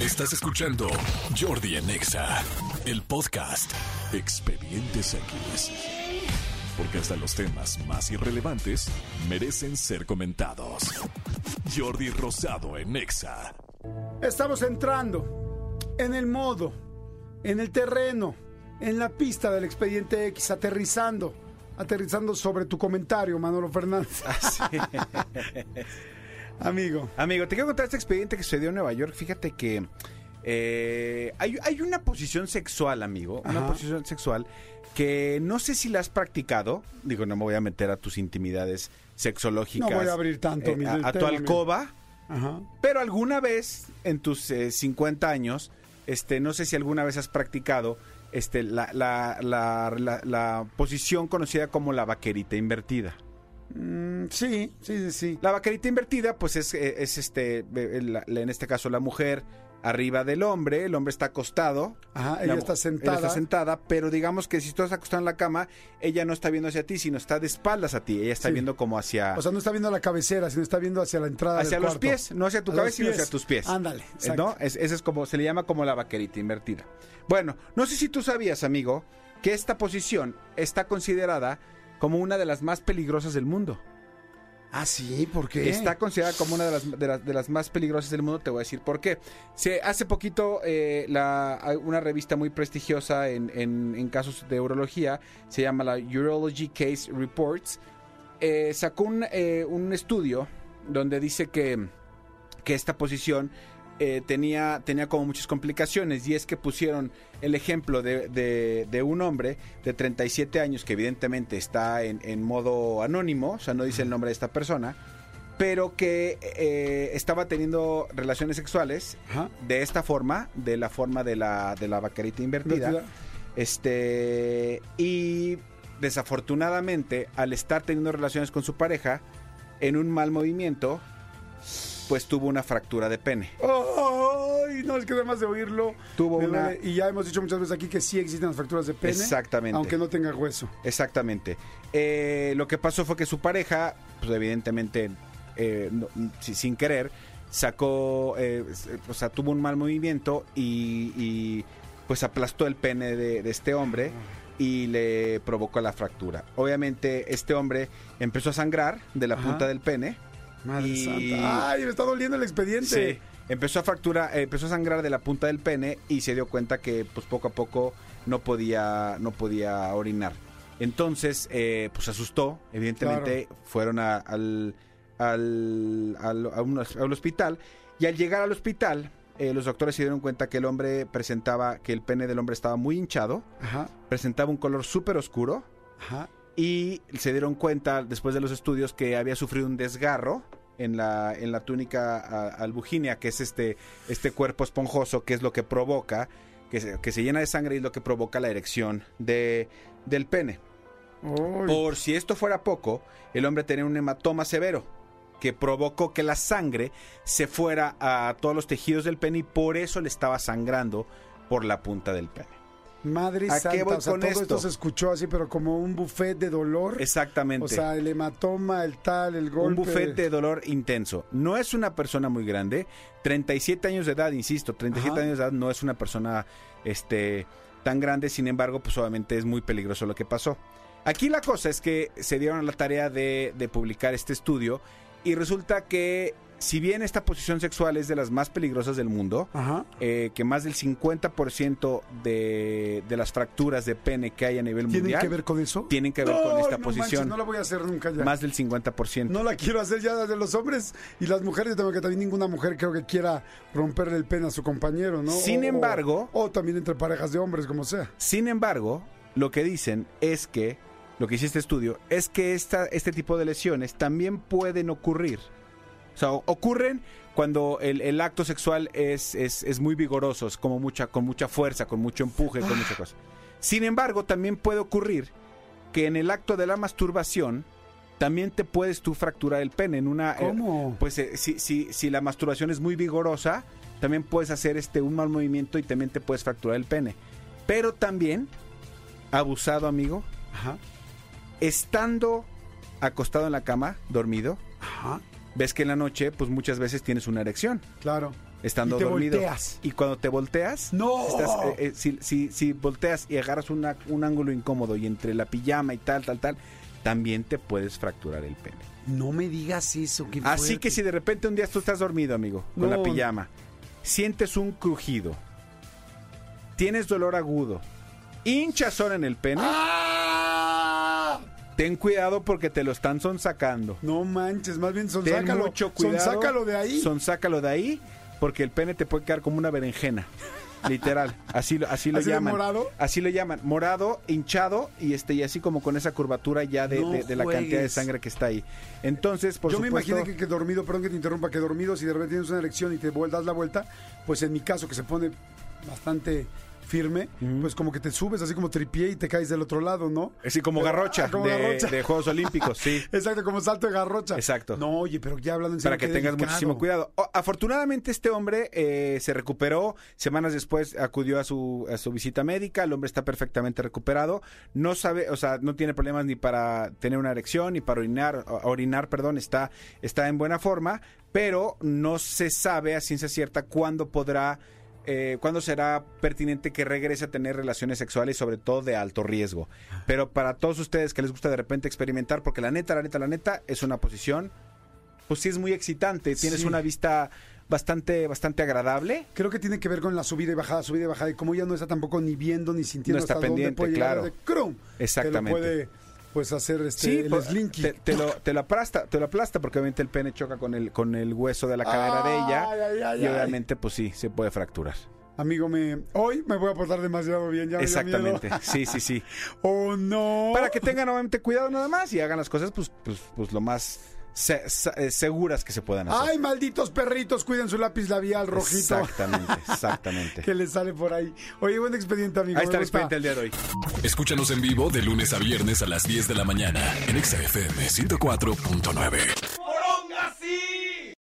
Estás escuchando Jordi en Exa, el podcast Expedientes X. Porque hasta los temas más irrelevantes merecen ser comentados. Jordi Rosado en Exa. Estamos entrando en el modo, en el terreno, en la pista del expediente X, aterrizando, aterrizando sobre tu comentario, Manolo Fernández. Amigo. Amigo, te quiero contar este expediente que sucedió en Nueva York. Fíjate que eh, hay, hay una posición sexual, amigo. Una Ajá. posición sexual que no sé si la has practicado. Digo, no me voy a meter a tus intimidades sexológicas. No voy a abrir tanto eh, mi a, a tu alcoba. Ajá. Pero alguna vez en tus eh, 50 años, este, no sé si alguna vez has practicado este, la, la, la, la- la posición conocida como la vaquerita invertida. Mm, sí, sí, sí, sí. La vaquerita invertida, pues es, eh, es este, eh, la- en este caso la mujer arriba del hombre, el hombre está acostado. Ajá, ella la- está sentada. Ella está sentada, pero digamos que si tú estás acostado en la cama, ella no está viendo hacia ti, sino está de espaldas a ti. Ella está Sí. viendo como hacia, O sea, no está viendo la cabecera, sino está viendo hacia la entrada hacia del los cuarto. pies, no hacia tu A cabeza, sino hacia tus pies. Ándale, Eh, exacto. ¿No? Es, ese es como, se le llama como la vaquerita invertida. Bueno, no sé si tú sabías, amigo, que esta posición está considerada como una de las más peligrosas del mundo. Ah, sí, ¿por qué? Está considerada como una de las, de, las, más peligrosas del mundo, te voy a decir por qué. Se, hace poquito, eh, una revista muy prestigiosa en, en- en casos de urología, se llama la Urology Case Reports, eh, sacó un, eh, un estudio donde dice que, que esta posición eh, tenía, tenía como muchas complicaciones y es que pusieron el ejemplo de, de- de un hombre de 37 años que evidentemente está en, en modo anónimo, o sea, no dice el nombre de esta persona, pero que eh, estaba teniendo relaciones sexuales Ajá. de esta forma, de la forma de la, de la vaquerita invertida. Invertida. Este, y desafortunadamente, al estar teniendo relaciones con su pareja, en un mal movimiento, pues tuvo una fractura de pene. ¡Ay! No, es que además de oírlo. Tuvo una- duele. Y ya hemos dicho muchas veces aquí que sí existen las fracturas de pene. Exactamente. Aunque no tenga hueso. Exactamente. Eh, lo que pasó fue que su pareja, pues evidentemente, eh, no- sin querer, sacó, eh, o sea, tuvo un mal movimiento y, y, pues aplastó el pene de, de este hombre y le provocó la fractura. Obviamente este hombre empezó a sangrar de la Ajá. punta del pene. Madre Y- santa. ¡Ay! Me está doliendo el expediente. Sí. Empezó a fractura, eh, empezó a sangrar de la punta del pene y se dio cuenta que pues poco a poco no podía, no podía orinar. Entonces, eh, pues asustó, evidentemente, fueron a- al, al, al- a un- al hospital y al llegar al hospital, eh, los doctores se dieron cuenta que el hombre presentaba, que el pene del hombre estaba muy hinchado, Ajá. presentaba un color súper oscuro Ajá. Y se dieron cuenta después de los estudios que había sufrido un desgarro en la, en la túnica a- albuginea, que es este, este cuerpo esponjoso, que es lo que provoca, que se, que se llena de sangre y es lo que provoca la erección de, del pene. Por si esto fuera poco, el hombre tenía un hematoma severo que provocó que la sangre se fuera a todos los tejidos del pene y por eso le estaba sangrando por la punta del pene. Madre ¿A qué voy o sea, con todo esto? esto se escuchó así, pero como un buffet de dolor. Exactamente. O sea, el hematoma, el tal, el golpe. Un buffet de dolor intenso. No es una persona muy grande. 37 años de edad, insisto. 37 Ajá. años de edad no es una persona este, tan grande. Sin embargo, pues obviamente es muy peligroso lo que pasó. Aquí la cosa es que se dieron a la tarea de, de publicar este estudio. Y resulta que, si bien esta posición sexual es de las más peligrosas del mundo, Ajá. eh, que más del 50% de, de las fracturas de pene que hay a nivel ¿Tienen mundial que ver con eso? tienen que ver con esta no posición. manches, no la voy a hacer nunca ya. más del 50%. No la quiero hacer ya de los hombres y las mujeres. Yo tengo que también ninguna mujer creo que quiera romperle el pene a su compañero, ¿no? Sin O- embargo- O, también entre parejas de hombres, como sea. Sin embargo, lo que dicen es que, lo que dice este estudio, es que esta, este tipo de lesiones también pueden ocurrir. O sea, ocurren cuando el, el acto sexual es, es, es muy vigoroso, es como mucha, con mucha fuerza, con mucho empuje, con mucha cosa. Sin embargo, también puede ocurrir que en el acto de la masturbación también te puedes tú fracturar el pene en una eh, ¿Cómo? pues eh, si, si, si la masturbación es muy vigorosa, también puedes hacer este un mal movimiento y también te puedes fracturar el pene. Pero también, abusado amigo, Ajá. estando acostado en la cama, dormido, Ajá. Ves que en la noche, pues muchas veces tienes una erección. Claro. estando Y te dormido. volteas. Y cuando te volteas, ¡No! estás, eh, eh, si, si- si volteas y agarras una- un ángulo incómodo y entre la pijama y tal, tal, tal, también te puedes fracturar el pene. No me digas eso. qué Así que si de repente un día tú estás dormido, amigo, con No. la pijama, sientes un crujido, tienes dolor agudo, hinchazón en el pene, ¡Ah! Ten cuidado porque te lo están sonsacando. No manches, más bien Ten sonsácalo. mucho cuidado. Sonsácalo de ahí. Sonsácalo de ahí, porque el pene te puede quedar como una berenjena. Literal, así lo, así lo ¿Así llaman. morado? Así lo llaman, morado, hinchado y este y así como con esa curvatura ya de, No de- de la cantidad de sangre que está ahí. Entonces, por Yo me imaginé que, que dormido, perdón que te interrumpa, que dormido, si de repente tienes una erección y te das la vuelta, pues en mi caso, que se pone bastante firme, pues como que te subes así como tripié y te caes del otro lado, ¿no? así como Pero- garrocha, ah, como de, garrocha. de Juegos Olímpicos, sí. Exacto, como salto de garrocha. Exacto. No, oye, pero ya hablando en serio, para que tengas delicado. muchísimo cuidado. O- afortunadamente este hombre eh, se recuperó, semanas después acudió a su, a su visita médica, el hombre está perfectamente recuperado, no sabe, o sea, no tiene problemas ni para tener una erección ni para orinar, orinar, perdón, está, está en buena forma, pero no se sabe a ciencia cierta cuándo podrá eh, cuándo será pertinente que regrese a tener relaciones sexuales, sobre todo de alto riesgo. Pero para todos ustedes que les gusta de repente experimentar, porque la neta, la neta, la neta, es una posición pues sí es muy excitante. Tienes Sí. una vista bastante, bastante agradable. Creo que tiene que ver con la subida y bajada, subida y bajada. Y como ella no está tampoco ni viendo ni sintiendo No está hasta pendiente, dónde puede llegar claro. de crum, Exactamente. Lo puede pues hacer este Sí, el pues, slinky. te, te lo, te lo aplasta, te lo aplasta porque obviamente el pene choca con el, con el hueso de la cadera de ella Ay, ay, ay, y obviamente pues sí, se puede fracturar. Amigo, me hoy me voy a portar demasiado bien, ya me dio Exactamente, miedo. sí, sí, sí. oh no. Para que tengan obviamente cuidado nada más y hagan las cosas pues, pues, pues lo más se- se- eh, seguras que se puedan hacer. Ay, malditos perritos, cuiden su lápiz labial rojito. Exactamente, exactamente. que les sale por ahí. Oye, buen expediente, amigo. Ahí está el expediente del día de hoy. Escúchanos en vivo de lunes a viernes a las 10 de la mañana en Exa FM 104.9.